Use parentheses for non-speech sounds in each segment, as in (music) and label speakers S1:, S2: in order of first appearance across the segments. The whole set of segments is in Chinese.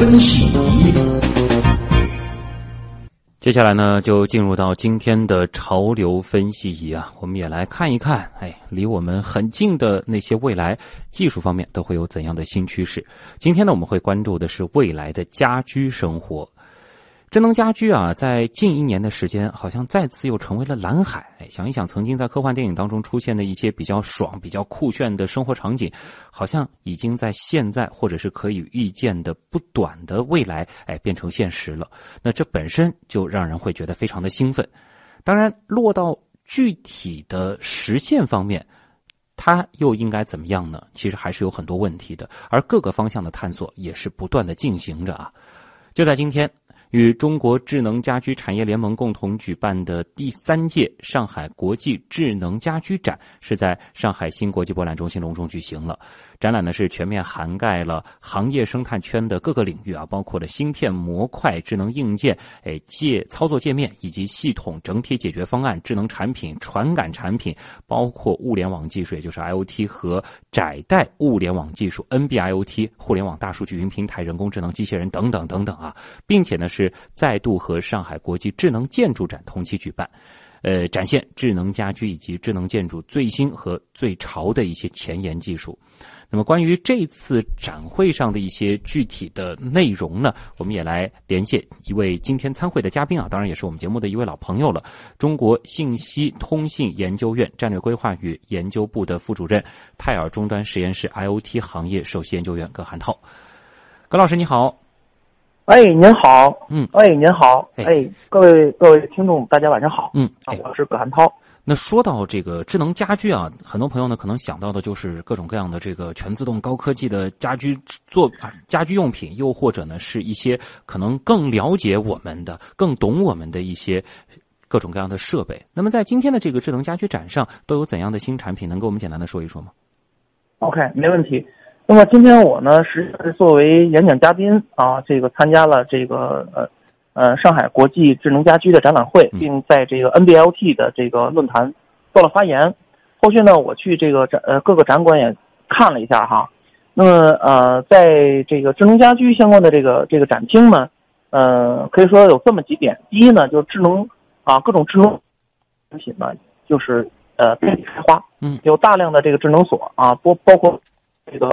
S1: 分析仪。
S2: 接下来呢，就进入到今天的潮流分析仪啊，我们也来看一看，哎，离我们很近的那些未来技术方面都会有怎样的新趋势。今天呢，我们会关注的是未来的家居生活。智能家居啊，在近一年的时间，好像再次又成为了蓝海。想一想，曾经在科幻电影当中出现的一些比较爽、比较酷炫的生活场景，好像已经在现在或者是可以预见的不短的未来，哎，变成现实了。那这本身就让人会觉得非常的兴奋。当然，落到具体的实现方面，它又应该怎么样呢？其实还是有很多问题的，而各个方向的探索也是不断的进行着啊。就在今天。与中国智能家居产业联盟共同举办的第三届上海国际智能家居展，是在上海新国际博览中心隆重举行了。展览呢是全面涵盖了行业生态圈的各个领域啊，包括了芯片、模块、智能硬件、哎界操作界面以及系统整体解决方案、智能产品、传感产品，包括物联网技术，也就是 IOT 和窄带物联网技术、NB-IOT、互联网大数据云平台、人工智能机器人等等等等啊，并且呢是再度和上海国际智能建筑展同期举办，呃，展现智能家居以及智能建筑最新和最潮的一些前沿技术。那么，关于这次展会上的一些具体的内容呢，我们也来连线一位今天参会的嘉宾啊，当然也是我们节目的一位老朋友了——中国信息通信研究院战略规划与研究部的副主任、泰尔终端实验室 IOT 行业首席研究员葛寒涛。葛老师，你好。
S3: 哎，您好。
S2: 嗯。
S3: 哎，您好。哎，各位各位听众，大家晚上好。
S2: 嗯。
S3: 我是葛寒涛。
S2: 那说到这个智能家居啊，很多朋友呢可能想到的就是各种各样的这个全自动高科技的家居做啊家居用品，又或者呢是一些可能更了解我们的、更懂我们的一些各种各样的设备。那么在今天的这个智能家居展上，都有怎样的新产品？能给我们简单的说一说吗
S3: ？OK，没问题。那么今天我呢实际上是作为演讲嘉宾啊，这个参加了这个呃。呃，上海国际智能家居的展览会，并在这个 NBLT 的这个论坛做了发言。后续呢，我去这个展呃各个展馆也看了一下哈。那么呃，在这个智能家居相关的这个这个展厅呢，呃，可以说有这么几点。第一呢，就是智能啊各种智能产品呢，就是呃遍地开花，
S2: 嗯，
S3: 有大量的这个智能锁啊，包包括这个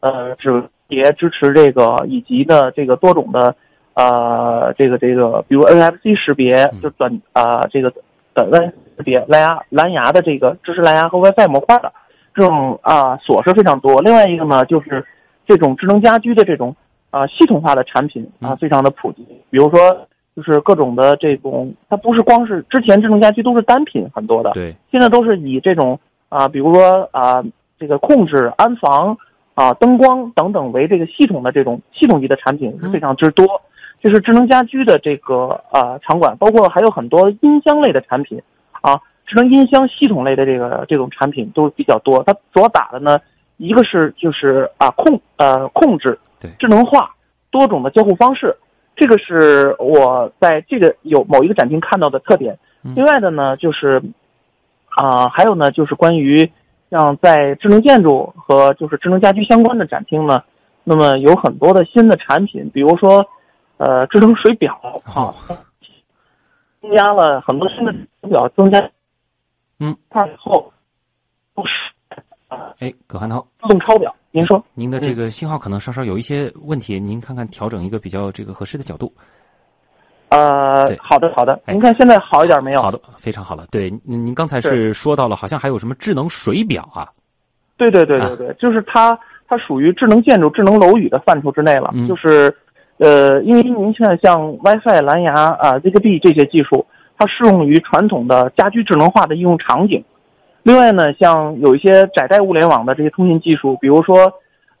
S3: 呃指别支持这个以及呢这个多种的。呃，这个这个，比如 NFC 识别，就短啊，这个短外识别，蓝牙蓝牙的这个支持蓝牙和 WiFi 模块的这种啊锁是非常多。另外一个呢，就是这种智能家居的这种啊系统化的产品啊，非常的普及。比如说，就是各种的这种，它不是光是之前智能家居都是单品很多的，
S2: 对，
S3: 现在都是以这种啊，比如说啊，这个控制、安防啊、灯光等等为这个系统的这种系统级的产品是非常之多。就是智能家居的这个呃场馆，包括还有很多音箱类的产品，啊，智能音箱系统类的这个这种产品都比较多。它主要打的呢，一个是就是啊控呃控制，
S2: 对，
S3: 智能化多种的交互方式，这个是我在这个有某一个展厅看到的特点。另外的呢，就是啊还有呢就是关于像在智能建筑和就是智能家居相关的展厅呢，那么有很多的新的产品，比如说。呃，智能水表啊，增加了很多新的水表，增加
S2: 嗯，
S3: 块以后不是
S2: 哎，葛汉涛，
S3: 自动抄表，您说，
S2: 您的这个信号可能稍稍有一些问题，您看看调整一个比较这个合适的角度。
S3: 呃，好的好的，您看现在好一点没有？
S2: 好的，非常好了。对，您您刚才是说到了，好像还有什么智能水表啊？
S3: 对对对对对，就是它，它属于智能建筑、智能楼宇的范畴之内了，就是。呃，因为您现在像 WiFi、蓝牙啊、Zigbee 这些技术，它适用于传统的家居智能化的应用场景。另外呢，像有一些窄带物联网的这些通信技术，比如说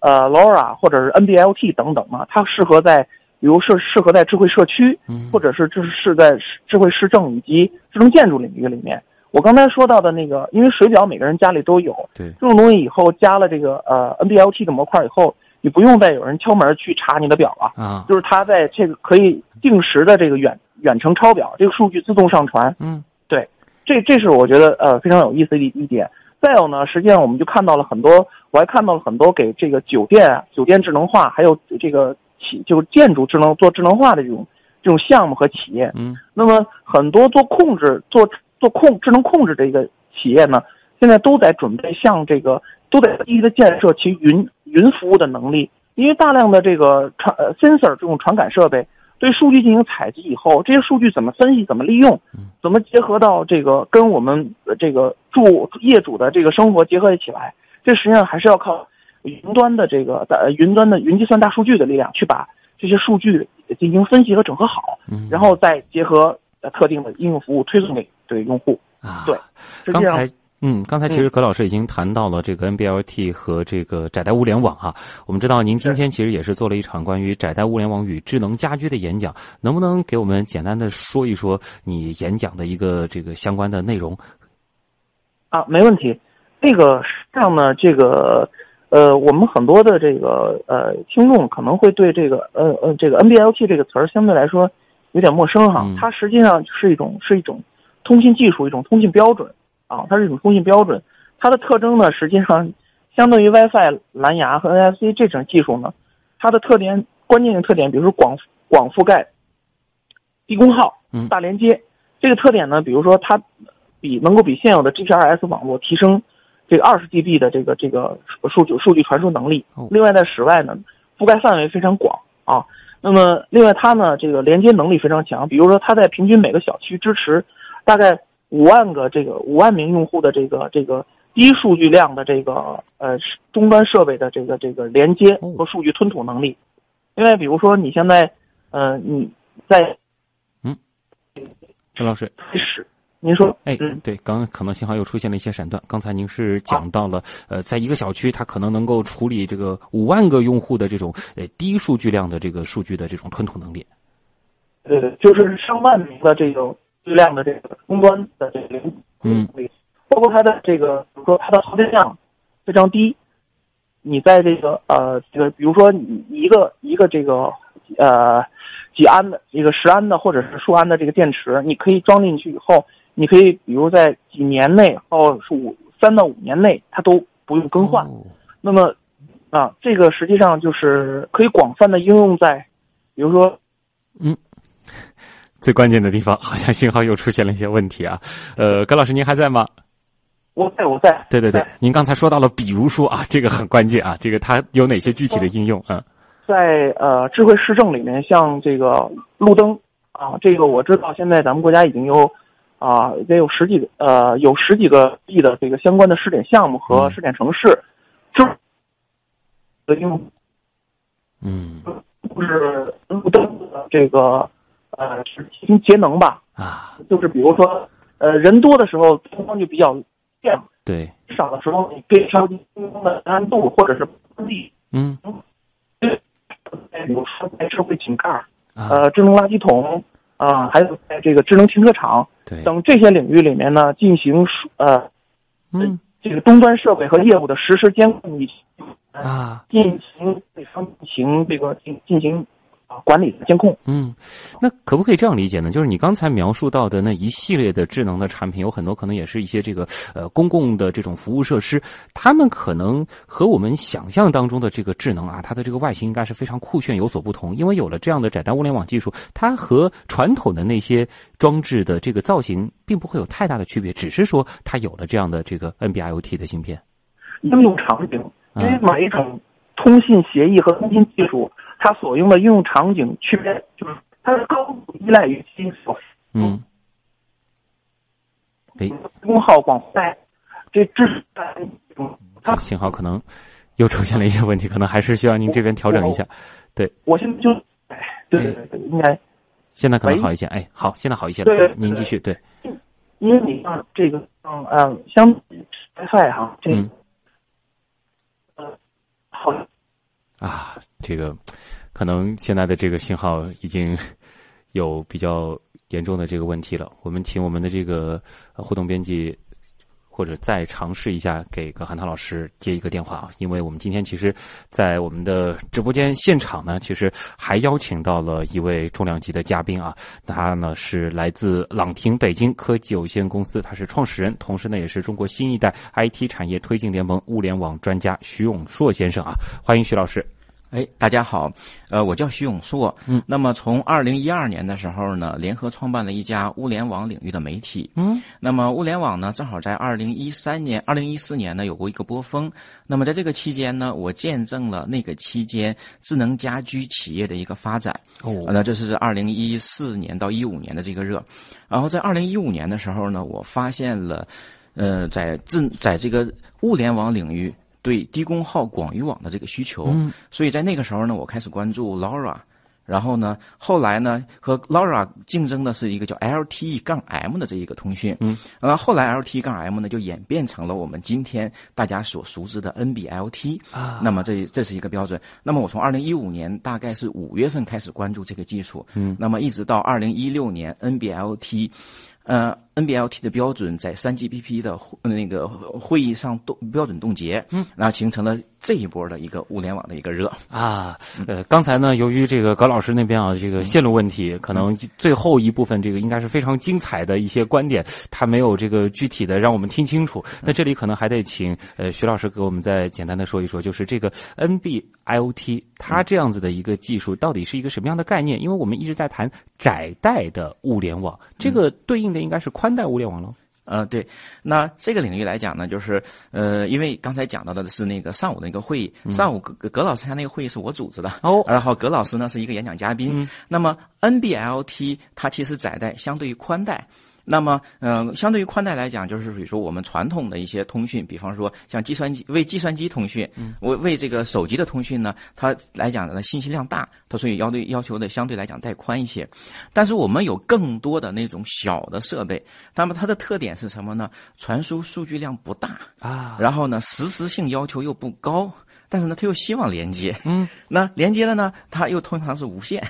S3: 呃 LoRa 或者是 NB-LT 等等嘛，它适合在比如适适合在智慧社区，或者是就是是在智慧市政以及智能建筑领域里面。我刚才说到的那个，因为水表每个人家里都有，
S2: 对
S3: 这种东西以后加了这个呃 NB-LT 的模块以后。你不用再有人敲门去查你的表了
S2: 啊，
S3: 就是它在这个可以定时的这个远远程抄表，这个数据自动上传。
S2: 嗯，
S3: 对，这这是我觉得呃非常有意思的一一点。再有呢，实际上我们就看到了很多，我还看到了很多给这个酒店酒店智能化，还有这个企，就是建筑智能做智能化的这种这种项目和企业。
S2: 嗯，
S3: 那么很多做控制、做做控智能控制的一个企业呢，现在都在准备向这个都在积极的建设其云云服务的能力，因为大量的这个传呃 sensor 这种传感设备对数据进行采集以后，这些数据怎么分析、怎么利用，怎么结合到这个跟我们这个住业主的这个生活结合起来，这实际上还是要靠。云端的这个呃云端的云计算大数据的力量，去把这些数据进行分析和整合好，然后再结合特定的应用服务推送给对用户
S2: 啊。
S3: 对，
S2: 刚才嗯，刚才其实葛老师已经谈到了这个 NB-LT 和这个窄带物联网哈。我们知道您今天其实也是做了一场关于窄带物联网与智能家居的演讲，能不能给我们简单的说一说你演讲的一个这个相关的内容？
S3: 啊，没问题。那个实际上呢，这个。呃，我们很多的这个呃听众可能会对这个呃呃这个 NB-LT 这个词儿相对来说有点陌生哈。它实际上是一种是一种通信技术，一种通信标准啊，它是一种通信标准。它的特征呢，实际上相对于 WiFi、蓝牙和 NFC 这种技术呢，它的特点关键性特点，比如说广广覆盖、低功耗、大连接这个特点呢，比如说它比能够比现有的 GPRS 网络提升。这个二十 G B 的这个这个数据数据传输能力，另外在室外呢，覆盖范围非常广啊。那么另外它呢，这个连接能力非常强。比如说它在平均每个小区支持大概五万个这个五万名用户的这个这个低数据量的这个呃终端设备的这个这个连接和数据吞吐能力。另外比如说你现在呃你在
S2: 嗯，陈老师
S3: 开始。您说，
S2: 哎，对，刚刚可能信号又出现了一些闪断。刚才您是讲到了，呃，在一个小区，它可能能够处理这个五万个用户的这种呃低数据量的这个数据的这种吞吐能力。
S3: 呃，就是上万名的这种质量的这个终端的这个嗯，包括它的这个，比如说它的耗电量非常低，你在这个呃这个，比如说你一个一个这个呃几安的一个十安的或者是数安的这个电池，你可以装进去以后。你可以，比如在几年内，哦是五三到五年内，它都不用更换。那么，啊，这个实际上就是可以广泛的应用在，比如说，
S2: 嗯，最关键的地方，好像信号又出现了一些问题啊。呃，葛老师，您还在吗？
S3: 我在，我在。
S2: 对对对，您刚才说到了，比如说啊，这个很关键啊，这个它有哪些具体的应用啊？
S3: 在呃，智慧市政里面，像这个路灯啊，这个我知道，现在咱们国家已经有。啊，得有十几个，呃，有十几个亿的这个相关的试点项目和试点城市，就的用，
S2: 嗯，
S3: 就是路灯的这个，呃，进行节能吧，
S2: 啊，
S3: 就是比如说，呃，人多的时候灯光就比较亮，
S2: 对，
S3: 少的时候你可以调低灯光的暗度或者是关闭，
S2: 嗯，
S3: 比如说在社会井盖，呃，智能垃圾桶。啊，还有在这个智能停车场等这些领域里面呢，进行呃，
S2: 嗯，
S3: 这个终端设备和业务的实时监控，
S2: 啊，
S3: 进行对方进行这个进进行。管理监控，
S2: 嗯，那可不可以这样理解呢？就是你刚才描述到的那一系列的智能的产品，有很多可能也是一些这个呃公共的这种服务设施，他们可能和我们想象当中的这个智能啊，它的这个外形应该是非常酷炫有所不同。因为有了这样的窄带物联网技术，它和传统的那些装置的这个造型并不会有太大的区别，只是说它有了这样的这个 NB-IoT 的芯片。
S3: 应用场景，因为每一种通信协议和通信技术。它所用的应用场景区别就是它的高度依赖于基础，
S2: 嗯，哎，
S3: 功耗广泛，这这是
S2: 它信号可能又出现了一些问题，可能还是需要您这边调整一下。对，
S3: 我现在就，对对对，应该。
S2: 现在可能好一些。哎，好，现在好一些
S3: 了。对，
S2: 您继续。对，
S3: 因为你像这个，嗯嗯，相 WiFi 哈，这呃好
S2: 啊，这个。可能现在的这个信号已经有比较严重的这个问题了。我们请我们的这个互动编辑，或者再尝试一下给葛汉涛老师接一个电话啊，因为我们今天其实，在我们的直播间现场呢，其实还邀请到了一位重量级的嘉宾啊，他呢是来自朗廷北京科技有限公司，他是创始人，同时呢也是中国新一代 IT 产业推进联盟物联网专家徐永硕先生啊，欢迎徐老师。
S1: 哎，大家好，呃，我叫徐永硕。
S2: 嗯，
S1: 那么从二零一二年的时候呢，联合创办了一家物联网领域的媒体。
S2: 嗯，
S1: 那么物联网呢，正好在二零一三年、二零一四年呢有过一个波峰。那么在这个期间呢，我见证了那个期间智能家居企业的一个发展。
S2: 哦，
S1: 那这是二零一四年到一五年的这个热。然后在二零一五年的时候呢，我发现了，呃，在智在这个物联网领域。对低功耗广域网的这个需求，所以在那个时候呢，我开始关注 LoRa，然后呢，后来呢和 LoRa 竞争的是一个叫 LTE 杠 M 的这一个通讯，
S2: 嗯，
S1: 呃，后来 LTE 杠 M 呢就演变成了我们今天大家所熟知的 NB-LT，
S2: 啊，
S1: 那么这这是一个标准。那么我从二零一五年大概是五月份开始关注这个技术，
S2: 嗯，
S1: 那么一直到二零一六年 NB-LT。呃，NB-LT 的标准在三 GPP 的那个会议上冻标准冻结，
S2: 嗯，
S1: 然后形成了这一波的一个物联网的一个热
S2: 啊。呃，刚才呢，由于这个葛老师那边啊，这个线路问题，可能最后一部分这个应该是非常精彩的一些观点，他没有这个具体的让我们听清楚。那这里可能还得请呃徐老师给我们再简单的说一说，就是这个 NB-IoT 它这样子的一个技术到底是一个什么样的概念？因为我们一直在谈窄带的物联网，这个对应的。应该是宽带物联网了。
S1: 呃，对，那这个领域来讲呢，就是呃，因为刚才讲到的是那个上午的一个会议，上午葛葛老师他那个会议是我组织的
S2: 哦，
S1: 然后葛老师呢是一个演讲嘉宾。那么 NB-LT 它其实窄带相对于宽带。那么，嗯，相对于宽带来讲，就是比如说我们传统的一些通讯，比方说像计算机为计算机通讯，为为这个手机的通讯呢，它来讲呢信息量大，它所以要对要求的相对来讲带宽一些。但是我们有更多的那种小的设备，那么它的特点是什么呢？传输数据量不大
S2: 啊，
S1: 然后呢实时性要求又不高，但是呢它又希望连接，
S2: 嗯，
S1: 那连接了呢，它又通常是无线。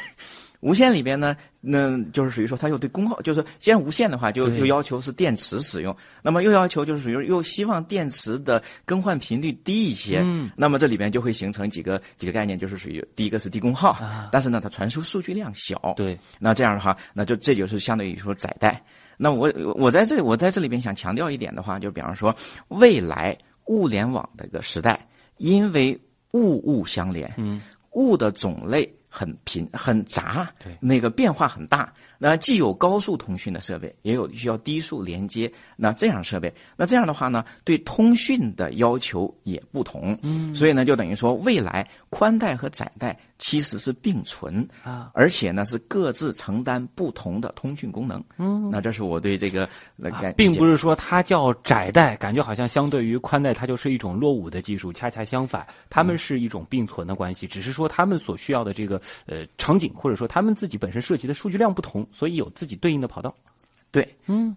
S1: 无线里边呢，那就是属于说它又对功耗，就是既然无线的话，就又要求是电池使用，那么又要求就是属于又希望电池的更换频率低一些，
S2: 嗯，
S1: 那么这里边就会形成几个几个概念，就是属于第一个是低功耗，但是呢它传输数据量小，
S2: 对，
S1: 那这样的话，那就这就是相对于说窄带。那我我在这我在这里边想强调一点的话，就比方说未来物联网的一个时代，因为物物相连，
S2: 嗯，
S1: 物的种类。很频很杂，
S2: 对，
S1: 那个变化很大。那既有高速通讯的设备，也有需要低速连接。那这样设备，那这样的话呢，对通讯的要求也不同。
S2: 嗯，
S1: 所以呢，就等于说，未来宽带和窄带其实是并存
S2: 啊，
S1: 而且呢是各自承担不同的通讯功能。
S2: 嗯，
S1: 那这是我对这个
S2: 啊，并不是说它叫窄带，感觉好像相对于宽带，它就是一种落伍的技术。恰恰相反，它们是一种并存的关系，只是说它们所需要的这个呃场景，或者说他们自己本身涉及的数据量不同。所以有自己对应的跑道，
S1: 对，
S2: 嗯，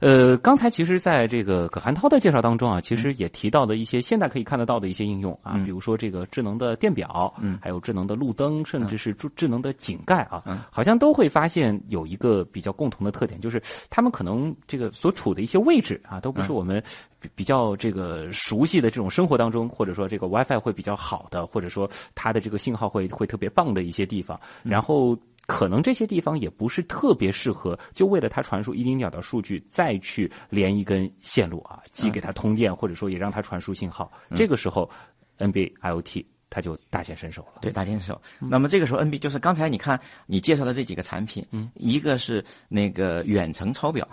S2: 呃，刚才其实在这个葛寒涛的介绍当中啊，其实也提到了一些现在可以看得到的一些应用啊，比如说这个智能的电表，
S1: 嗯，
S2: 还有智能的路灯，甚至是智智能的井盖啊，
S1: 嗯，
S2: 好像都会发现有一个比较共同的特点，就是他们可能这个所处的一些位置啊，都不是我们比较这个熟悉的这种生活当中，或者说这个 WiFi 会比较好的，或者说它的这个信号会会特别棒的一些地方，然后。可能这些地方也不是特别适合，就为了它传输一丁点的数据，再去连一根线路啊，既给它通电，或者说也让它传输信号。这个时候，NB IoT 它就大显身手了。
S1: 对，大显身手。那么这个时候，NB 就是刚才你看你介绍的这几个产品，
S2: 嗯，
S1: 一个是那个远程抄表，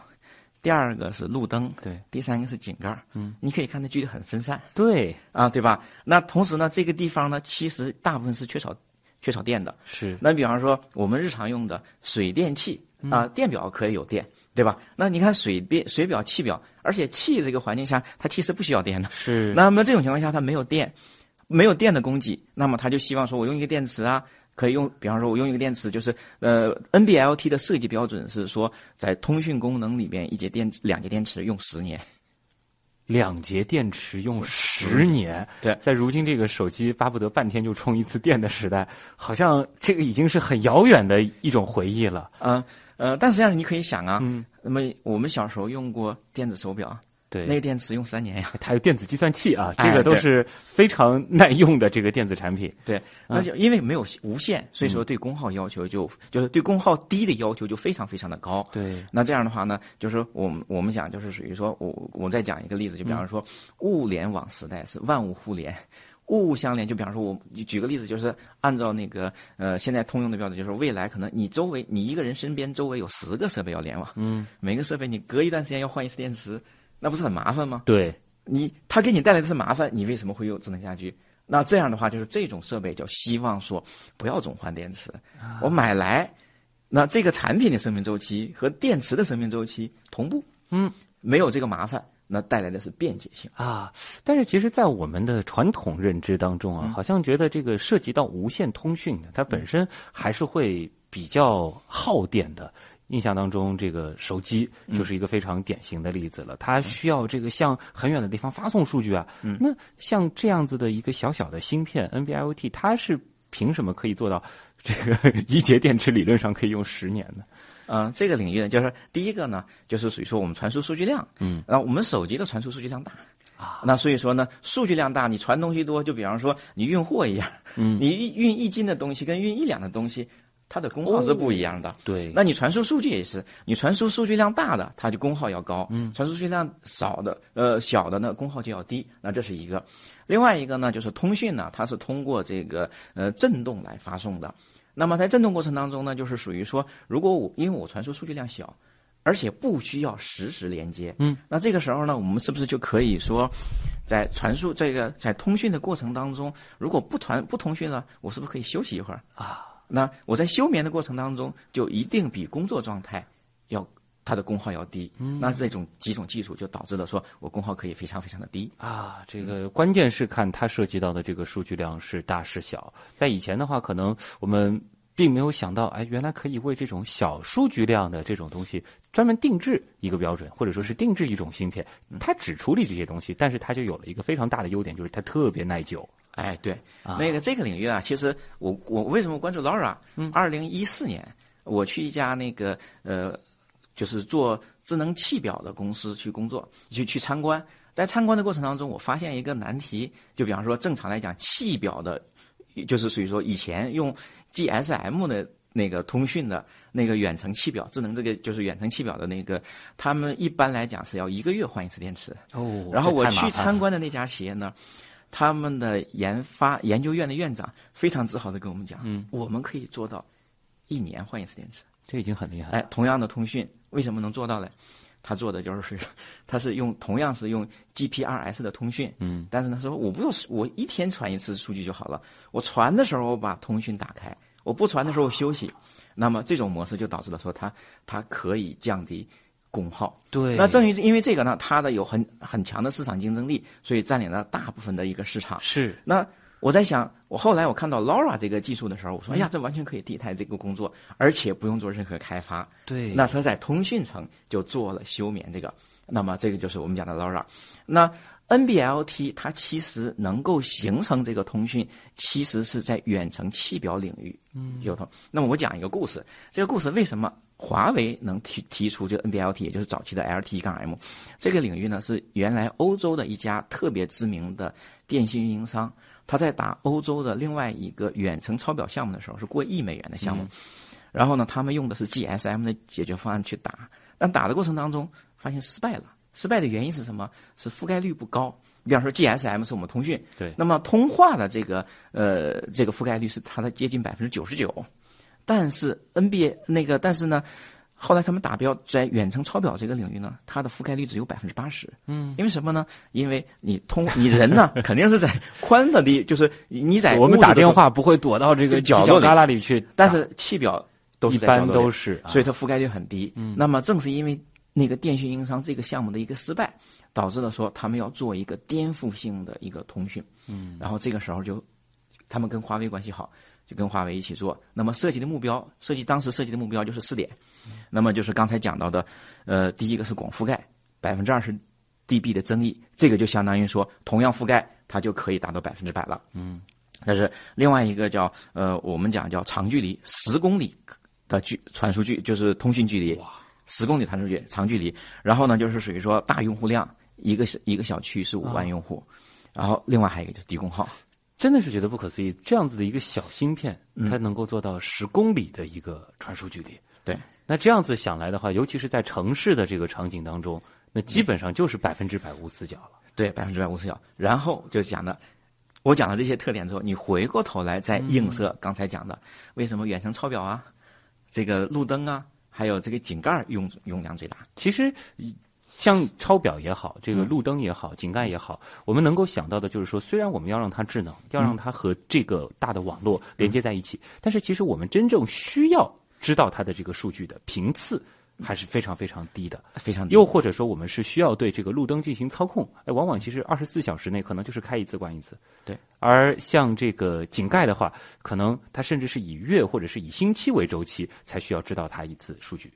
S1: 第二个是路灯，
S2: 对，
S1: 第三个是井盖，
S2: 嗯，
S1: 你可以看它距离很分散，
S2: 对，
S1: 啊，对吧？那同时呢，这个地方呢，其实大部分是缺少。缺少电的
S2: 是，
S1: 那比方说我们日常用的水电气啊，电表可以有电，对吧？那你看水电、水表、气表，而且气这个环境下，它其实不需要电的。
S2: 是，(laughs)
S1: 那么这种情况下，它没有电，没有电的供给，那么它就希望说我用一个电池啊，可以用，比方说我用一个电池，就是呃，NB-LT 的设计标准是说，在通讯功能里面，一节电两节电池用十年。
S2: 两节电池用十年，
S1: 对，
S2: 在如今这个手机巴不得半天就充一次电的时代，好像这个已经是很遥远的一种回忆了。
S1: 嗯呃，但实际上你可以想啊，
S2: 嗯，
S1: 那么我们小时候用过电子手表。
S2: 对，
S1: 那个电池用三年呀，(laughs)
S2: 它有电子计算器啊，这个都是非常耐用的这个电子产品。
S1: 对，那就因为没有无线，所以说对功耗要求就就是对功耗低的要求就非常非常的高。
S2: 对，
S1: 那这样的话呢，就是我们我们讲就是属于说我我再讲一个例子，就比方说物联网时代是万物互联。物物相连。就比方说，我举个例子，就是按照那个呃现在通用的标准，就是未来可能你周围你一个人身边周围有十个设备要联网，
S2: 嗯，
S1: 每个设备你隔一段时间要换一次电池，那不是很麻烦吗？
S2: 对，
S1: 你它给你带来的是麻烦，你为什么会用智能家居？那这样的话，就是这种设备就希望说不要总换电池，我买来。那这个产品的生命周期和电池的生命周期同步，
S2: 嗯，
S1: 没有这个麻烦，那带来的是便捷性
S2: 啊。但是其实，在我们的传统认知当中啊，好像觉得这个涉及到无线通讯的，它本身还是会比较耗电的。印象当中，这个手机就是一个非常典型的例子了，它需要这个向很远的地方发送数据啊。那像这样子的一个小小的芯片 NB-IoT，它是凭什么可以做到？这个一节电池理论上可以用十年呢，
S1: 嗯，这个领域呢，就是第一个呢，就是属于说我们传输数据量，
S2: 嗯，
S1: 那我们手机的传输数据量大
S2: 啊，
S1: 那所以说呢，数据量大，你传东西多，就比方说你运货一样，
S2: 嗯，
S1: 你运一斤的东西跟运一两的东西，它的功耗是不一样的，
S2: 对，
S1: 那你传输数据也是，你传输数据量大的，它就功耗要高，
S2: 嗯，
S1: 传输数据量少的，呃，小的呢，功耗就要低，那这是一个，另外一个呢，就是通讯呢，它是通过这个呃震动来发送的。那么在振动过程当中呢，就是属于说，如果我因为我传输数据量小，而且不需要实时连接，
S2: 嗯，
S1: 那这个时候呢，我们是不是就可以说，在传输这个在通讯的过程当中，如果不传不通讯了，我是不是可以休息一会儿？
S2: 啊？
S1: 那我在休眠的过程当中，就一定比工作状态要它的功耗要低。
S2: 嗯，
S1: 那这种几种技术就导致了说我功耗可以非常非常的低
S2: 啊。这个关键是看它涉及到的这个数据量是大是小。在以前的话，可能我们。并没有想到，哎，原来可以为这种小数据量的这种东西专门定制一个标准，或者说是定制一种芯片，它只处理这些东西，但是它就有了一个非常大的优点，就是它特别耐久。
S1: 哎，对，那个这个领域啊，其实我我为什么关注 Laura？
S2: 嗯，
S1: 二零一四年我去一家那个呃，就是做智能气表的公司去工作，去去参观，在参观的过程当中，我发现一个难题，就比方说正常来讲，气表的，就是属于说以前用。GSM 的那个通讯的那个远程气表，智能这个就是远程气表的那个，他们一般来讲是要一个月换一次电池。
S2: 哦，
S1: 然后我去参观的那家企业呢，他们的研发研究院的院长非常自豪的跟我们讲，
S2: 嗯，
S1: 我们可以做到一年换一次电池，
S2: 这已经很厉害。
S1: 哎，同样的通讯为什么能做到呢？他做的就是，(laughs) 他是用同样是用 GPRS 的通讯，
S2: 嗯，
S1: 但是他说我不用我一天传一次数据就好了，我传的时候我把通讯打开，我不传的时候我休息，那么这种模式就导致了说它它可以降低功耗。
S2: 对，
S1: 那正因因为这个呢，它的有很很强的市场竞争力，所以占领了大部分的一个市场。
S2: 是，
S1: 那。我在想，我后来我看到 Laura 这个技术的时候，我说：“哎呀，这完全可以替代这个工作，而且不用做任何开发。”
S2: 对，
S1: 那它在通讯层就做了休眠这个，那么这个就是我们讲的 Laura。那 NB-LT 它其实能够形成这个通讯，其实是在远程气表领域有通。那么我讲一个故事，这个故事为什么华为能提提出这个 NB-LT，也就是早期的 LTE-M 这个领域呢？是原来欧洲的一家特别知名的电信运营商。他在打欧洲的另外一个远程抄表项目的时候，是过亿美元的项目。然后呢，他们用的是 GSM 的解决方案去打，但打的过程当中发现失败了。失败的原因是什么？是覆盖率不高。比方说 GSM 是我们通讯，
S2: 对，
S1: 那么通话的这个呃这个覆盖率是它的接近百分之九十九，但是 NBA 那个但是呢。后来他们达标在远程抄表这个领域呢，它的覆盖率只有百分之八十。
S2: 嗯，
S1: 因为什么呢？因为你通 (laughs) 你人呢，肯定是在宽的地，就是你在
S2: 我们打电话不会躲到这个
S1: 角落
S2: 旮旯里去，
S1: 但是气表都是
S2: 一般都是，
S1: 所以它覆盖率很低。
S2: 嗯，
S1: 那么正是因为那个电信运营商这个项目的一个失败，导致了说他们要做一个颠覆性的一个通讯。
S2: 嗯，
S1: 然后这个时候就他们跟华为关系好。就跟华为一起做，那么设计的目标，设计当时设计的目标就是四点，那么就是刚才讲到的，呃，第一个是广覆盖，百分之二十 dB 的增益，这个就相当于说同样覆盖，它就可以达到百分之百了。
S2: 嗯，
S1: 但是另外一个叫呃，我们讲叫长距离，十公里的距传输距就是通讯距离，
S2: 哇，
S1: 十公里传输距长距离，然后呢就是属于说大用户量，一个一个小区是五万用户，然后另外还有一个就是低功耗。
S2: 真的是觉得不可思议，这样子的一个小芯片，它能够做到十公里的一个传输距离。
S1: 对，
S2: 那这样子想来的话，尤其是在城市的这个场景当中，那基本上就是百分之百无死角了。
S1: 对，百分之百无死角。然后就讲的，我讲了这些特点之后，你回过头来再映射刚才讲的，为什么远程抄表啊，这个路灯啊，还有这个井盖用用量最大？
S2: 其实。像抄表也好，这个路灯也好，井盖也好，我们能够想到的就是说，虽然我们要让它智能，要让它和这个大的网络连接在一起，但是其实我们真正需要知道它的这个数据的频次还是非常非常低的，
S1: 非常低。
S2: 又或者说，我们是需要对这个路灯进行操控，哎，往往其实二十四小时内可能就是开一次关一次。
S1: 对。
S2: 而像这个井盖的话，可能它甚至是以月或者是以星期为周期，才需要知道它一次数据。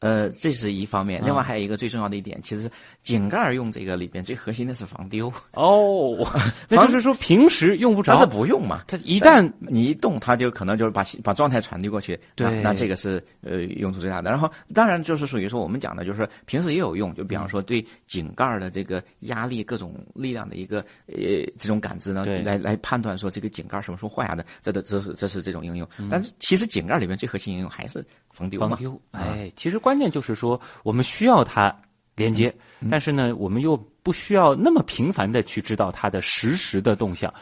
S1: 呃，这是一方面，另外还有一个最重要的一点，其实井盖用这个里边最核心的是防丢
S2: 哦，(laughs) 那就是说平时用不着，
S1: 它是不用嘛，
S2: 它一旦
S1: 你一动，它就可能就是把把状态传递过去，
S2: 对，
S1: 那这个是呃用处最大的。然后当然就是属于说我们讲的就是平时也有用，就比方说对井盖的这个压力各种力量的一个呃这种感知呢，来来判断说这个井盖什么时候坏啊的，这的这是这是这种应用。但是其实井盖里面最核心应用还是防丢
S2: 防丢，哎，其实。关键就是说，我们需要它连接，但是呢，我们又不需要那么频繁的去知道它的实时的动向。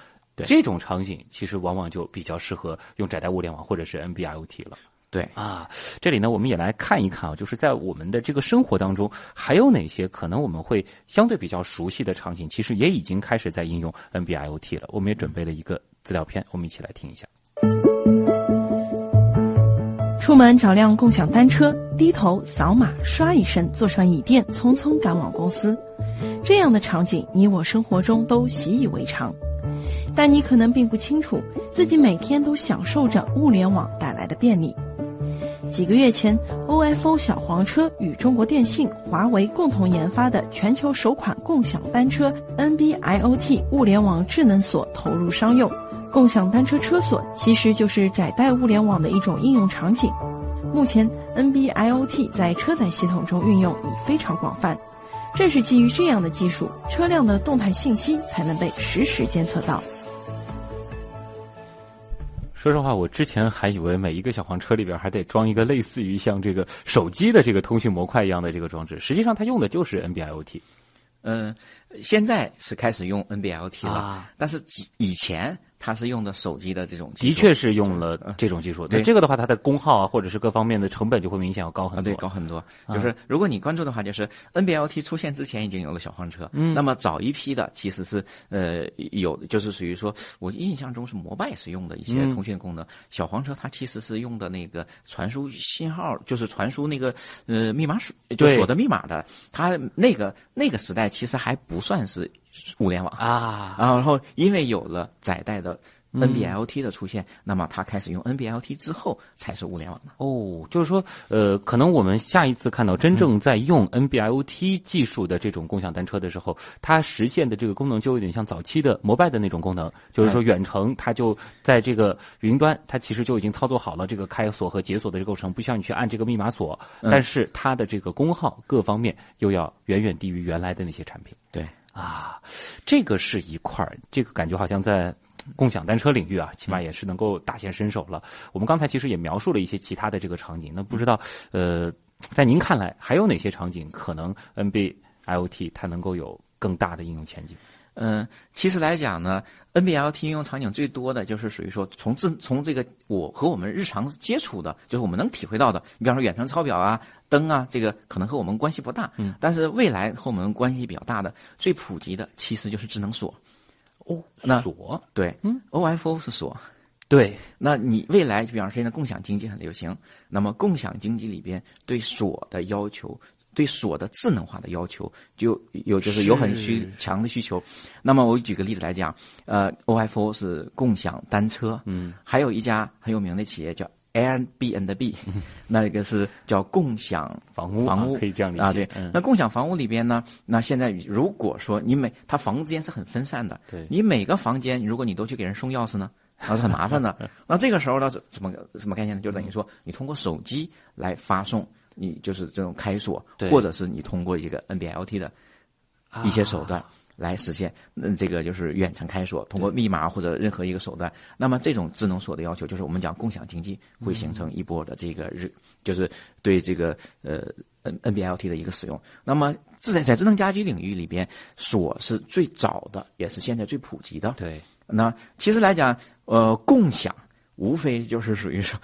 S2: 这种场景其实往往就比较适合用窄带物联网或者是 NB-IoT 了。
S1: 对
S2: 啊，这里呢，我们也来看一看啊，就是在我们的这个生活当中，还有哪些可能我们会相对比较熟悉的场景，其实也已经开始在应用 NB-IoT 了。我们也准备了一个资料片，我们一起来听一下。
S4: 出门找辆共享单车，低头扫码刷一声，坐上椅垫，匆匆赶往公司。这样的场景，你我生活中都习以为常。但你可能并不清楚，自己每天都享受着物联网带来的便利。几个月前，OFO 小黄车与中国电信、华为共同研发的全球首款共享单车 NB-IoT 物联网智能锁投入商用。共享单车车锁其实就是窄带物联网的一种应用场景。目前，NB-IoT 在车载系统中运用已非常广泛。正是基于这样的技术，车辆的动态信息才能被实时监测到。
S2: 说实话，我之前还以为每一个小黄车里边还得装一个类似于像这个手机的这个通讯模块一样的这个装置，实际上它用的就是 NB-IoT。
S1: 嗯，现在是开始用 NB-IoT 了，但是以前。它是用的手机的这种，
S2: 的确是用了这种技术。对这个的话，它的功耗啊，或者是各方面的成本就会明显要高很多。
S1: 对，高很多。就是如果你关注的话，就是 NB-IoT 出现之前已经有了小黄车。嗯。那么早一批的其实是呃有，就是属于说我印象中是摩拜是用的一些通讯功能。小黄车它其实是用的那个传输信号，就是传输那个呃密码锁，就锁的密码的。它那个那个时代其实还不算是。物联网
S2: 啊，
S1: 然后因为有了载带的 NB-IoT 的出现，那么它开始用 NB-IoT 之后才是物联网的。
S2: 哦，就是说，呃，可能我们下一次看到真正在用 NB-IoT 技术的这种共享单车的时候，它实现的这个功能就有点像早期的摩拜的那种功能，就是说远程它就在这个云端，它其实就已经操作好了这个开锁和解锁的这个过程，不需要你去按这个密码锁，但是它的这个功耗各方面又要远远低于原来的那些产品。
S1: 对。
S2: 啊，这个是一块儿，这个感觉好像在共享单车领域啊，起码也是能够大显身手了。我们刚才其实也描述了一些其他的这个场景，那不知道呃，在您看来还有哪些场景可能 NB IoT 它能够有更大的应用前景？
S1: 嗯，其实来讲呢，NB-IoT 应用场景最多的就是属于说，从自从这个我和我们日常接触的，就是我们能体会到的。你比方说远程抄表啊、灯啊，这个可能和我们关系不大。嗯。但是未来和我们关系比较大的、最普及的，其实就是智能锁。
S2: 哦，
S1: 那
S2: 锁
S1: 对，嗯，OFO 是锁。
S2: 对，
S1: 那你未来比方说现在共享经济很流行，那么共享经济里边对锁的要求。对锁的智能化的要求就有，就是有很需强的需求。那么我举个例子来讲，呃，OFO 是共享单车，嗯，还有一家很有名的企业叫 Airbnb，(laughs) 那个是叫共享
S2: 房屋，
S1: 房屋
S2: 可以这样理
S1: 解啊。对，那共享房屋里边呢，那现在如果说你每它房子之间是很分散的，
S2: 对，
S1: 你每个房间如果你都去给人送钥匙呢，那是很麻烦的。(laughs) 那这个时候呢，怎么什么概念呢？就等于说你通过手机来发送。你就是这种开锁，或者是你通过一个 NB-IoT 的一些手段来实现，嗯，这个就是远程开锁，通过密码或者任何一个手段。那么这种智能锁的要求，就是我们讲共享经济会形成一波的这个日，就是对这个呃 N NB-IoT 的一个使用。那么在在智能家居领域里边，锁是最早的，也是现在最普及的。
S2: 对。
S1: 那其实来讲，呃，共享无非就是属于说，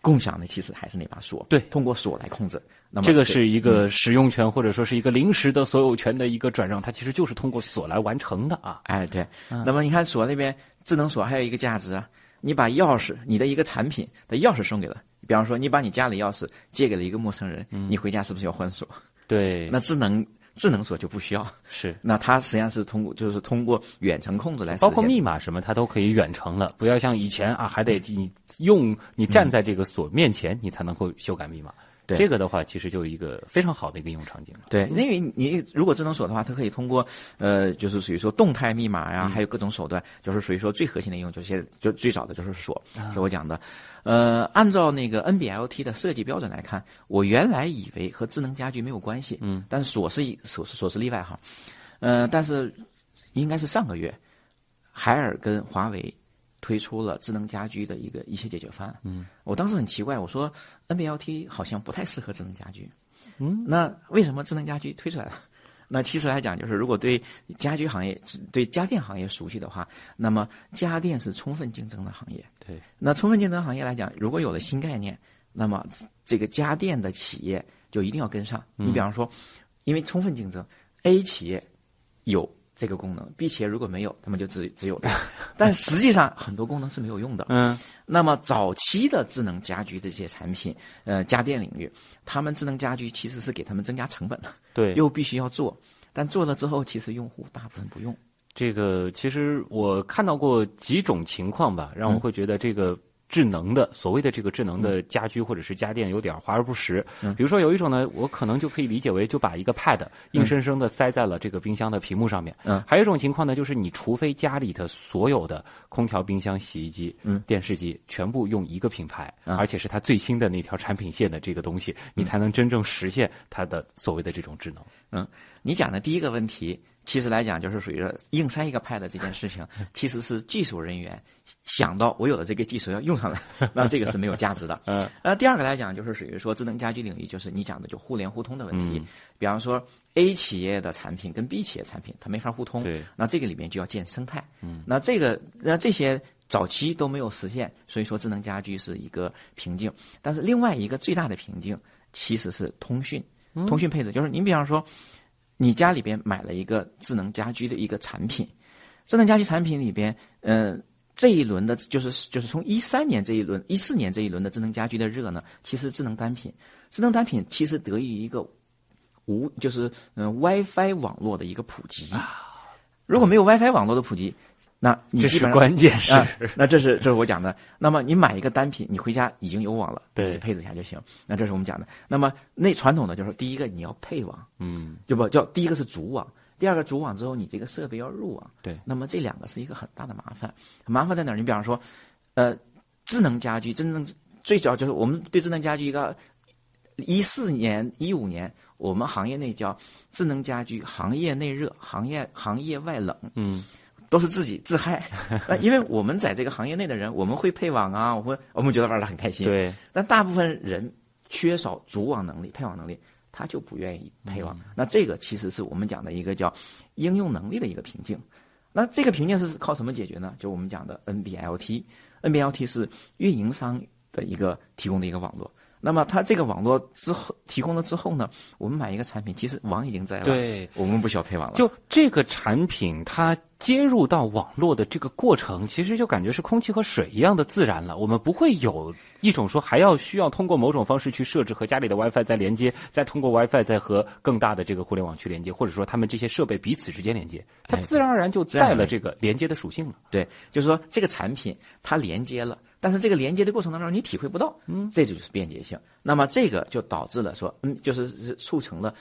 S1: 共享的其实还是那把锁，
S2: 对，
S1: 通过锁来控制。那么
S2: 这个是一个使用权或者说是一个临时的所有权的一个转让，它其实就是通过锁来完成的啊。
S1: 哎，对。那么你看锁那边智能锁还有一个价值啊，你把钥匙，你的一个产品的钥匙送给了，比方说你把你家里钥匙借给了一个陌生人，你回家是不是要换锁？
S2: 对。
S1: 那智能智能锁就不需要。
S2: 是。
S1: 那它实际上是通过就是通过远程控制来，
S2: 包括密码什么，它都可以远程了，不要像以前啊，还得你用你站在这个锁面前，你才能够修改密码。这个的话，其实就一个非常好的一个应用场景了。
S1: 对，因为你如果智能锁的话，它可以通过呃，就是属于说动态密码呀，还有各种手段，就是属于说最核心的应用，就是现在就最早的就是锁，是我讲的。呃，按照那个 NB-LT 的设计标准来看，我原来以为和智能家居没有关系，嗯，但是锁是锁是锁是例外哈。呃，但是应该是上个月，海尔跟华为。推出了智能家居的一个一些解决方案。嗯，我当时很奇怪，我说 NB-LT 好像不太适合智能家居。嗯，那为什么智能家居推出来了？(laughs) 那其实来讲，就是如果对家居行业、对家电行业熟悉的话，那么家电是充分竞争的行业。
S2: 对，
S1: 那充分竞争行业来讲，如果有了新概念，那么这个家电的企业就一定要跟上。你比方说，因为充分竞争，A 企业有。这个功能企业如果没有，他们就只只有，(laughs) 但实际上很多功能是没有用的。嗯，那么早期的智能家居的这些产品，呃，家电领域，他们智能家居其实是给他们增加成本的。
S2: 对，
S1: 又必须要做，但做了之后，其实用户大部分不用。
S2: 这个其实我看到过几种情况吧，让我会觉得这个。智能的所谓的这个智能的家居或者是家电有点华而不实。比如说有一种呢，我可能就可以理解为就把一个 Pad 硬生生的塞在了这个冰箱的屏幕上面。嗯，还有一种情况呢，就是你除非家里的所有的空调、冰箱、洗衣机、嗯，电视机全部用一个品牌，而且是它最新的那条产品线的这个东西，你才能真正实现它的所谓的这种智能。
S1: 嗯，你讲的第一个问题。其实来讲，就是属于硬塞一个 Pad 这件事情，(laughs) 其实是技术人员想到我有了这个技术要用上来，(laughs) 那这个是没有价值的。(laughs) 嗯。那，第二个来讲，就是属于说智能家居领域，就是你讲的就互联互通的问题。比方说 A 企业的产品跟 B 企业产品它没法互通，
S2: 对。
S1: 那这个里面就要建生态。嗯。那这个那这些早期都没有实现，所以说智能家居是一个瓶颈。但是另外一个最大的瓶颈其实是通讯，通讯配置，就是您比方说。你家里边买了一个智能家居的一个产品，智能家居产品里边，嗯，这一轮的，就是就是从一三年这一轮、一四年这一轮的智能家居的热呢，其实智能单品，智能单品其实得益于一个无，就是嗯 WiFi 网络的一个普及，如果没有 WiFi 网络的普及。那
S2: 这是关键是，
S1: 那这是这是我讲的。那么你买一个单品，你回家已经有网了，
S2: 对，
S1: 配置一下就行。那这是我们讲的。那么那传统的就是第一个你要配网，嗯，就不叫第一个是主网，第二个主网之后你这个设备要入网，
S2: 对。
S1: 那么这两个是一个很大的麻烦，麻烦在哪儿？你比方说，呃，智能家居真正最早就是我们对智能家居一个一四年一五年，我们行业内叫智能家居行业内热，行业行业外冷，嗯。都是自己自嗨，那 (laughs) 因为我们在这个行业内的人，我们会配网啊，我们我们觉得玩的很开心。
S2: 对，
S1: 但大部分人缺少组网能力、配网能力，他就不愿意配网。那这个其实是我们讲的一个叫应用能力的一个瓶颈。那这个瓶颈是靠什么解决呢？就我们讲的 NB-LT，NB-LT 是运营商的一个提供的一个网络。那么它这个网络之后提供了之后呢，我们买一个产品，其实网已经在了，
S2: 对，
S1: 我们不需要配网了。
S2: 就这个产品它。接入到网络的这个过程，其实就感觉是空气和水一样的自然了。我们不会有一种说还要需要通过某种方式去设置和家里的 WiFi 再连接，再通过 WiFi 再和更大的这个互联网去连接，或者说他们这些设备彼此之间连接，它自然而然就带了这个连接的属性了。
S1: 对，就是说这个产品它连接了，但是这个连接的过程当中你体会不到，嗯，这就是便捷性。那么这个就导致了说，嗯，就是促成了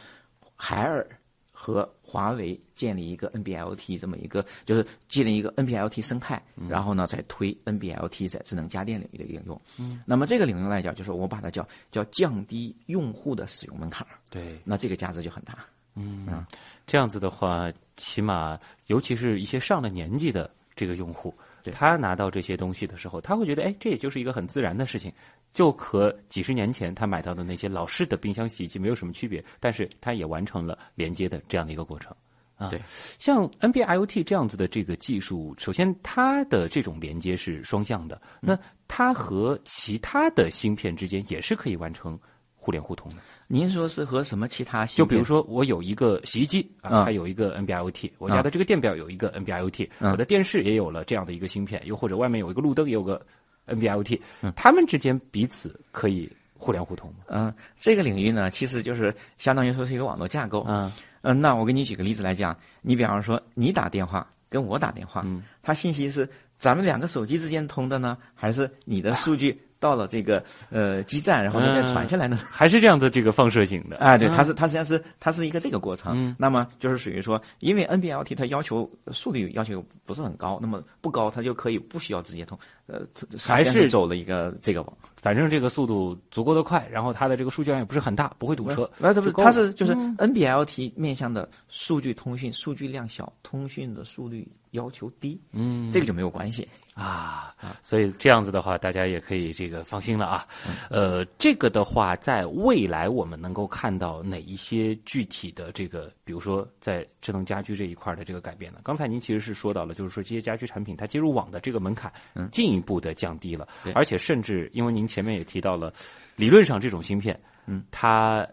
S1: 海尔和。华为建立一个 NB-LT 这么一个，就是建立一个 NB-LT 生态，然后呢再推 NB-LT 在智能家电领域的应用。嗯，那么这个领域来讲，就是我把它叫叫降低用户的使用门槛。
S2: 对，
S1: 那这个价值就很大。
S2: 嗯，这样子的话，起码尤其是一些上了年纪的这个用户，他拿到这些东西的时候，他会觉得，哎，这也就是一个很自然的事情。就和几十年前他买到的那些老式的冰箱、洗衣机没有什么区别，但是他也完成了连接的这样的一个过程。啊。
S1: 对，
S2: 像 NB-IoT 这样子的这个技术，首先它的这种连接是双向的，那它和其他的芯片之间也是可以完成互联互通的。
S1: 您说是和什么其他芯
S2: 就比如说，我有一个洗衣机啊，它有一个 NB-IoT，我家的这个电表有一个 NB-IoT，我的电视也有了这样的一个芯片，又或者外面有一个路灯也有个 NB-IoT，它们之间彼此可以互联互通吗？
S1: 嗯，这个领域呢，其实就是相当于说是一个网络架构。嗯嗯，那我给你举个例子来讲，你比方说你打电话跟我打电话，它信息是咱们两个手机之间通的呢，还是你的数据？到了这个呃基站，然后那边传下来呢，(laughs)
S2: 还是这样的这个放射性的
S1: 啊？对，它是它实际上是它是一个这个过程。那么就是属于说，因为 NB-LT 它要求速率要求不是很高，那么不高它就可以不需要直接通。呃，
S2: 还是
S1: 走了一个这个网，
S2: 反正这个速度足够的快，然后它的这个数据量也不是很大，不会堵车。
S1: 那它不是它是就是 NB-LT 面向的数据通讯，数据量小，通讯的速率要求低。嗯，这个就没有关系。
S2: 啊，所以这样子的话，大家也可以这个放心了啊。呃，这个的话，在未来我们能够看到哪一些具体的这个，比如说在智能家居这一块的这个改变呢？刚才您其实是说到了，就是说这些家居产品它接入网的这个门槛进一步的降低了，而且甚至因为您前面也提到了，理论上这种芯片，嗯，它。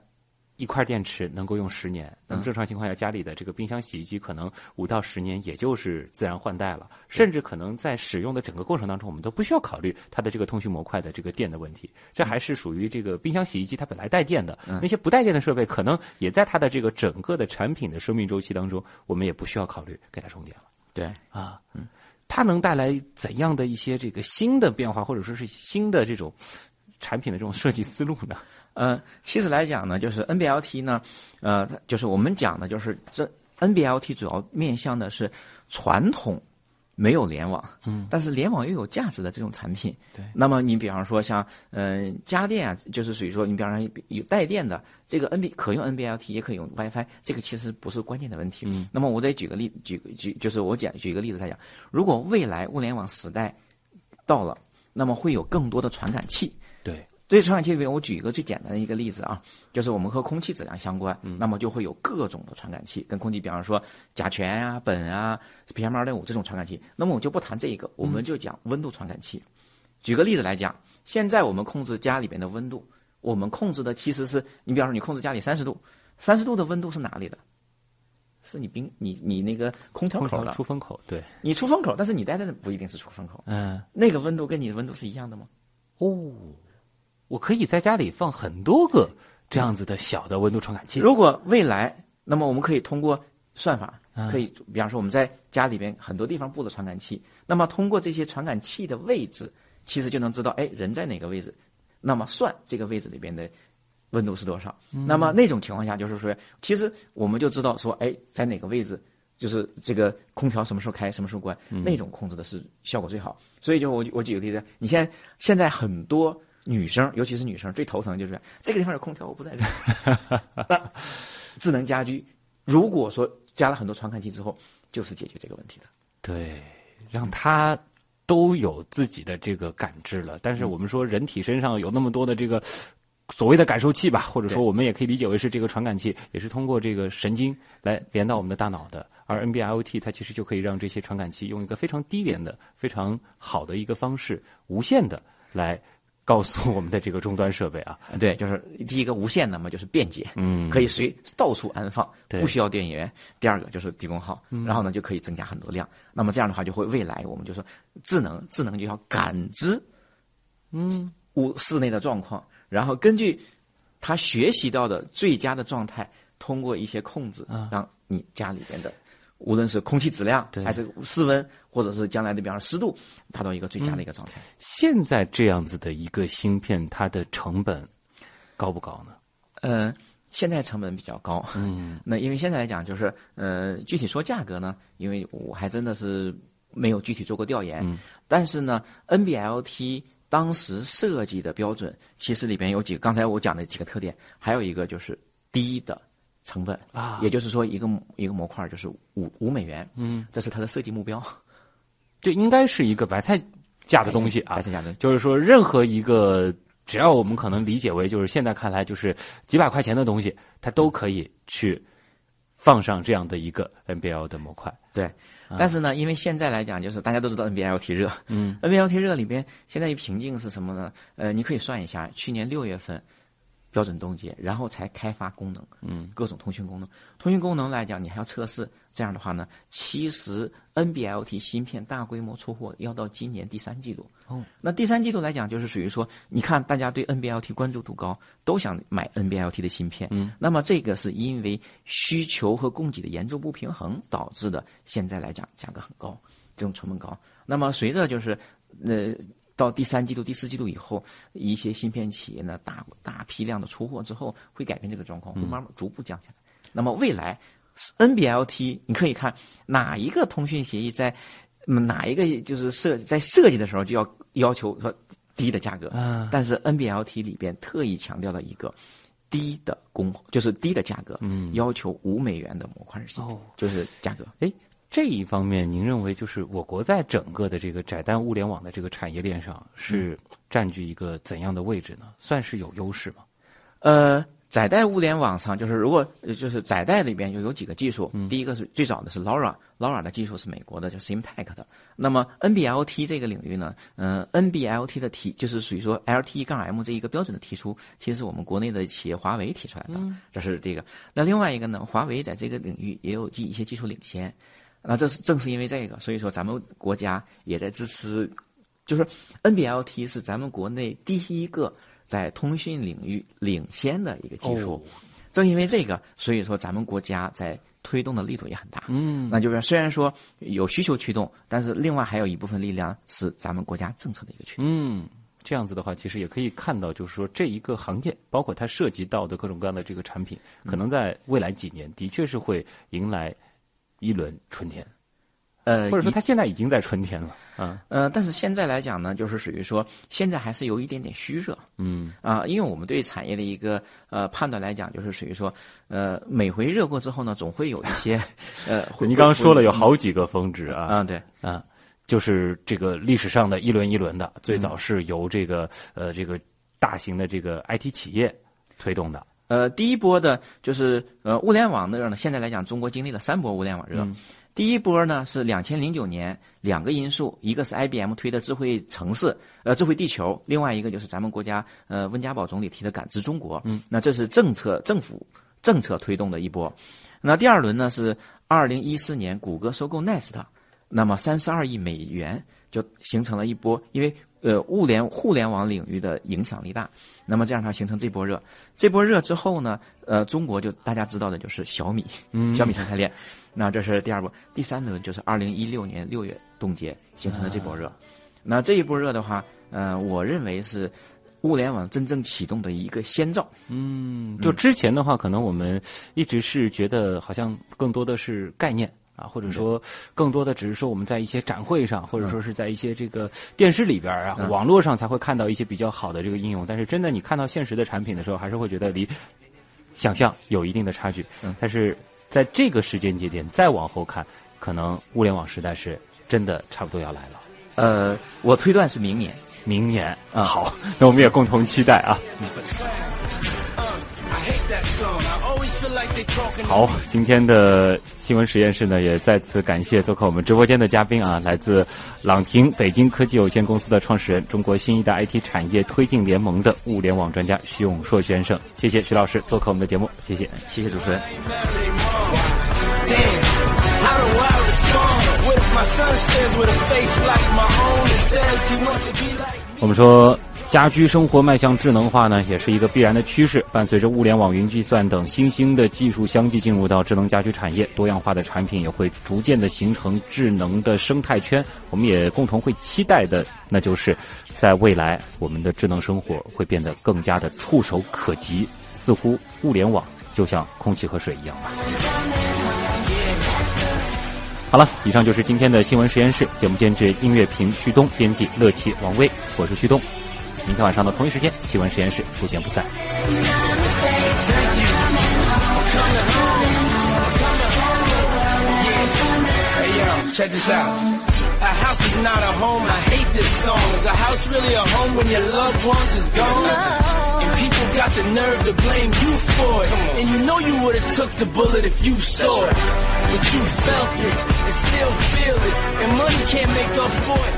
S2: 一块电池能够用十年，那么正常情况下，家里的这个冰箱、洗衣机可能五到十年，也就是自然换代了。甚至可能在使用的整个过程当中，我们都不需要考虑它的这个通讯模块的这个电的问题。这还是属于这个冰箱、洗衣机它本来带电的，那些不带电的设备，可能也在它的这个整个的产品的生命周期当中，我们也不需要考虑给它充电了。
S1: 对
S2: 啊，嗯，它能带来怎样的一些这个新的变化，或者说是新的这种产品的这种设计思路呢？
S1: 嗯，其实来讲呢，就是 NB-LT 呢，呃，就是我们讲的，就是这 NB-LT 主要面向的是传统没有联网，嗯，但是联网又有价值的这种产品。
S2: 对。
S1: 那么你比方说像嗯家电啊，就是属于说你比方说有带电的这个 NB 可用 NB-LT 也可以用 WiFi，这个其实不是关键的问题。嗯。那么我得举个例，举举就是我讲举一个例子来讲，如果未来物联网时代到了，那么会有更多的传感器。
S2: 对。
S1: 传感器里面，我举一个最简单的一个例子啊，就是我们和空气质量相关，那么就会有各种的传感器跟空气，比方说甲醛啊、苯啊、PM 二点五这种传感器。那么我就不谈这一个，我们就讲温度传感器。举个例子来讲，现在我们控制家里边的温度，我们控制的其实是你比方说你控制家里三十度，三十度的温度是哪里的？是你冰你你那个空调口的
S2: 出风口，对，
S1: 你出风口，但是你待的不一定是出风口，
S2: 嗯，
S1: 那个温度跟你的温度是一样的吗？
S2: 哦。我可以在家里放很多个这样子的小的温度传感器。
S1: 如果未来，那么我们可以通过算法，可以比方说我们在家里边很多地方布了传感器，那么通过这些传感器的位置，其实就能知道，哎，人在哪个位置，那么算这个位置里边的温度是多少。那么那种情况下，就是说，其实我们就知道说，哎，在哪个位置，就是这个空调什么时候开，什么时候关，那种控制的是效果最好。所以就我我举个例子，你现在现在很多。女生，尤其是女生，最头疼的就是这个地方有空调，我不在这儿。(laughs) 那智能家居，如果说加了很多传感器之后，就是解决这个问题的。
S2: 对，让它都有自己的这个感知了。但是我们说，人体身上有那么多的这个所谓的感受器吧，或者说我们也可以理解为是这个传感器，也是通过这个神经来连到我们的大脑的。而 NB-IoT 它其实就可以让这些传感器用一个非常低廉的、非常好的一个方式，无限的来。告诉我们的这个终端设备啊，(laughs)
S1: 对，就是第一个无线的嘛，就是便捷，
S2: 嗯，
S1: 可以随到处安放，不需要电源。第二个就是低功耗，然后呢就可以增加很多量。那么这样的话，就会未来我们就说智能，智能就要感知，
S2: 嗯，
S1: 屋室内的状况，然后根据它学习到的最佳的状态，通过一些控制，让你家里边的。无论是空气质量，还是室温，或者是将来的比方说湿度，达到一个最佳的一个状态。
S2: 现在这样子的一个芯片，它的成本高不高呢？
S1: 嗯，现在成本比较高。嗯，(laughs) 那因为现在来讲，就是呃，具体说价格呢，因为我还真的是没有具体做过调研。嗯，但是呢，NB-LT 当时设计的标准，其实里边有几个，刚才我讲的几个特点，还有一个就是低的。成本
S2: 啊，
S1: 也就是说，一个一个模块就是五五美元，嗯，这是它的设计目标，
S2: 就应该是一个白菜价的东西啊，
S1: 白菜价的，
S2: 就是说，任何一个只要我们可能理解为就是现在看来就是几百块钱的东西，它都可以去放上这样的一个 NBL 的模块。
S1: 对，但是呢，因为现在来讲，就是大家都知道 NBL 提热，
S2: 嗯
S1: ，NBL 提热里边现在一瓶颈是什么呢？呃，你可以算一下，去年六月份。标准冻结，然后才开发功能，
S2: 嗯，
S1: 各种通讯功能。通讯功能来讲，你还要测试，这样的话呢，其实 NB-LT 芯片大规模出货要到今年第三季度。
S2: 哦，
S1: 那第三季度来讲，就是属于说，你看大家对 NB-LT 关注度高，都想买 NB-LT 的芯片。
S2: 嗯，
S1: 那么这个是因为需求和供给的严重不平衡导致的，现在来讲价格很高，这种成本高。那么随着就是呃。到第三季度、第四季度以后，一些芯片企业呢，大大批量的出货之后，会改变这个状况，会慢慢逐步降下来。那么未来，NB-LT 你可以看哪一个通讯协议在哪一个就是设在设计的时候就要要求说低的价格，但是 NB-LT 里边特意强调了一个低的工，就是低的价格，要求五美元的模块芯片，就是价格。
S2: 哎。这一方面，您认为就是我国在整个的这个窄带物联网的这个产业链上是占据一个怎样的位置呢？算是有优势吗？
S1: 呃，窄带物联网上，就是如果就是窄带里边就有几个技术，第一个是最早的是 LoRa，LoRa 的技术是美国的，叫 Semtech 的。那么 NB-LT 这个领域呢，嗯，NB-LT 的提就是属于说 LTE 杠 M 这一个标准的提出，其实是我们国内的企业华为提出来的，这是这个。那另外一个呢，华为在这个领域也有技一些技术领先。那这是正是因为这个，所以说咱们国家也在支持，就是 NB-LT 是咱们国内第一个在通讯领域领先的一个技术。正因为这个，所以说咱们国家在推动的力度也很大。
S2: 嗯，
S1: 那就是虽然说有需求驱动，但是另外还有一部分力量是咱们国家政策的一个驱动。
S2: 嗯，这样子的话，其实也可以看到，就是说这一个行业，包括它涉及到的各种各样的这个产品，可能在未来几年的确是会迎来。一轮春天，
S1: 呃，
S2: 或者说它现在已经在春天了，
S1: 啊，呃，但是现在来讲呢，就是属于说现在还是有一点点虚热，
S2: 嗯，
S1: 啊，因为我们对产业的一个呃判断来讲，就是属于说，呃，每回热过之后呢，总会有一些，(laughs) 呃，
S2: 你刚刚说了有好几个峰值啊，
S1: 嗯，对，
S2: 啊，就是这个历史上的一轮一轮的，最早是由这个呃这个大型的这个 IT 企业推动的。
S1: 呃，第一波的就是呃物联网热呢，现在来讲，中国经历了三波物联网热。第一波呢是两千零九年，两个因素，一个是 IBM 推的智慧城市，呃智慧地球，另外一个就是咱们国家呃温家宝总理提的感知中国。
S2: 嗯，
S1: 那这是政策政府政策推动的一波。那第二轮呢是二零一四年谷歌收购 Nest，那么三十二亿美元就形成了一波，因为。呃，物联互联网领域的影响力大，那么这样它形成这波热，这波热之后呢，呃，中国就大家知道的就是小米，嗯小米生态链，那这是第二波，第三轮就是二零一六年六月冻结形成的这波热，那这一波热的话，呃，我认为是物联网真正启动的一个先兆。
S2: 嗯，就之前的话，可能我们一直是觉得好像更多的是概念。啊，或者说，更多的只是说我们在一些展会上，或者说是在一些这个电视里边啊，网络上才会看到一些比较好的这个应用。但是真的你看到现实的产品的时候，还是会觉得离想象有一定的差距。
S1: 嗯，
S2: 但是在这个时间节点再往后看，可能物联网时代是真的差不多要来了。
S1: 呃，我推断是明年，
S2: 明年啊，好，那我们也共同期待啊。好，今天的新闻实验室呢，也再次感谢做客我们直播间的嘉宾啊，来自朗廷北京科技有限公司的创始人、中国新一代 IT 产业推进联盟的物联网专家徐永硕先生。谢谢徐老师做客我们的节目，谢谢，
S1: 谢谢主持人。
S2: 我们说。家居生活迈向智能化呢，也是一个必然的趋势。伴随着物联网、云计算等新兴的技术相继进入到智能家居产业，多样化的产品也会逐渐的形成智能的生态圈。我们也共同会期待的，那就是在未来，我们的智能生活会变得更加的触手可及，似乎物联网就像空气和水一样吧。好了，以上就是今天的新闻实验室节目监制音乐评旭东，编辑乐器王威，我是旭东。明天晚上的同一时间，新闻实验室不见不散。
S5: Check this out. A house is not a home. I hate this song. Is a house really a home when your loved ones is gone? And people got the nerve to blame you for it. And you know you would've took the bullet if you saw it. But you felt it and still feel it. And money can't make up for it.